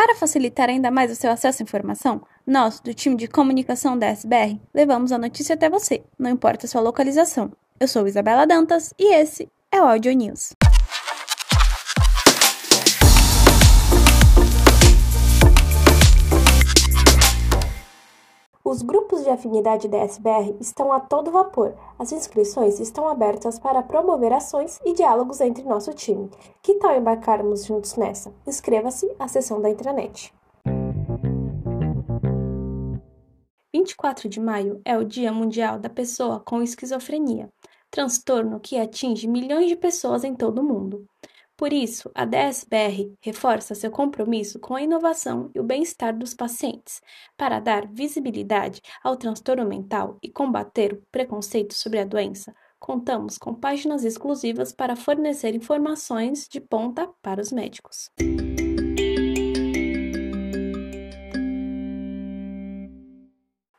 Para facilitar ainda mais o seu acesso à informação, nós, do time de comunicação da SBR, levamos a notícia até você, não importa a sua localização. Eu sou Isabela Dantas e esse é o Audio News. Os grupos de afinidade da SBR estão a todo vapor. As inscrições estão abertas para promover ações e diálogos entre nosso time. Que tal embarcarmos juntos nessa? Inscreva-se à sessão da intranet. 24 de maio é o Dia Mundial da Pessoa com Esquizofrenia, transtorno que atinge milhões de pessoas em todo o mundo. Por isso, a DSBR reforça seu compromisso com a inovação e o bem-estar dos pacientes, para dar visibilidade ao transtorno mental e combater o preconceito sobre a doença. Contamos com páginas exclusivas para fornecer informações de ponta para os médicos.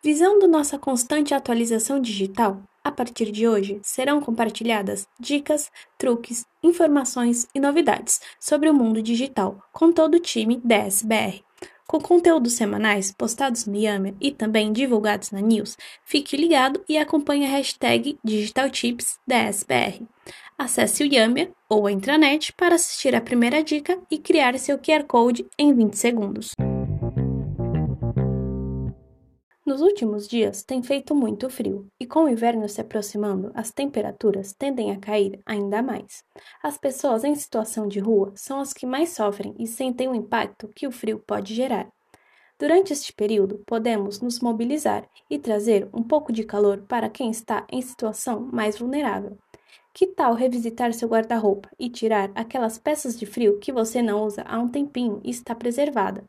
Visando nossa constante atualização digital, a partir de hoje, serão compartilhadas dicas, truques, informações e novidades sobre o mundo digital com todo o time DSBR. Com conteúdos semanais postados no Yammer e também divulgados na News, fique ligado e acompanhe a hashtag DigitalTipsDSBR. Acesse o Yammer ou a intranet para assistir a primeira dica e criar seu QR Code em 20 segundos. Nos últimos dias tem feito muito frio, e com o inverno se aproximando, as temperaturas tendem a cair ainda mais. As pessoas em situação de rua são as que mais sofrem e sentem o impacto que o frio pode gerar. Durante este período, podemos nos mobilizar e trazer um pouco de calor para quem está em situação mais vulnerável. Que tal revisitar seu guarda-roupa e tirar aquelas peças de frio que você não usa há um tempinho e está preservada?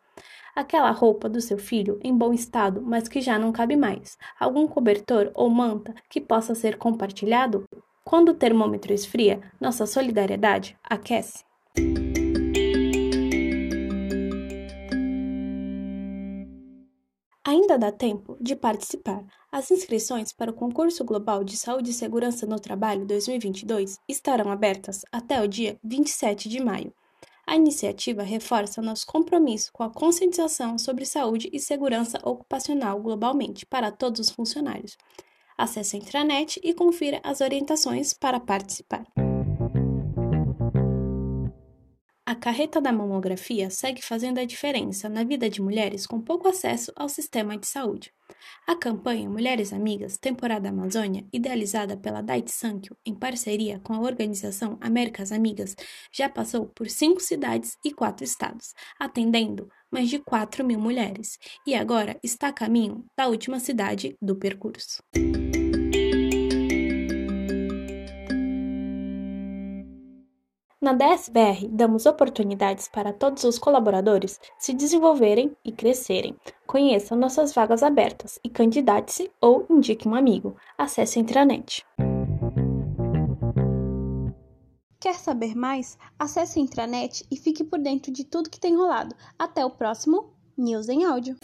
Aquela roupa do seu filho em bom estado, mas que já não cabe mais, algum cobertor ou manta que possa ser compartilhado? Quando o termômetro esfria, nossa solidariedade aquece. Ainda dá tempo de participar. As inscrições para o Concurso Global de Saúde e Segurança no Trabalho 2022 estarão abertas até o dia 27 de maio. A iniciativa reforça nosso compromisso com a conscientização sobre saúde e segurança ocupacional globalmente para todos os funcionários. Acesse a intranet e confira as orientações para participar. A carreta da mamografia segue fazendo a diferença na vida de mulheres com pouco acesso ao sistema de saúde. A campanha Mulheres Amigas, temporada Amazônia, idealizada pela Dait Sankyo em parceria com a organização Américas Amigas, já passou por cinco cidades e quatro estados, atendendo mais de 4 mil mulheres, e agora está a caminho da última cidade do percurso. Na DSBR, damos oportunidades para todos os colaboradores se desenvolverem e crescerem. Conheça nossas vagas abertas e candidate-se ou indique um amigo. Acesse a intranet. Quer saber mais? Acesse a intranet e fique por dentro de tudo que tem rolado. Até o próximo News em Áudio.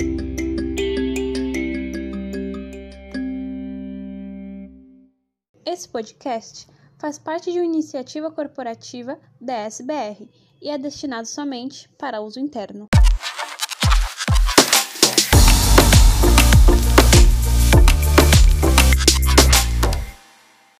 Esse podcast faz parte de uma iniciativa corporativa da SBR e é destinado somente para uso interno.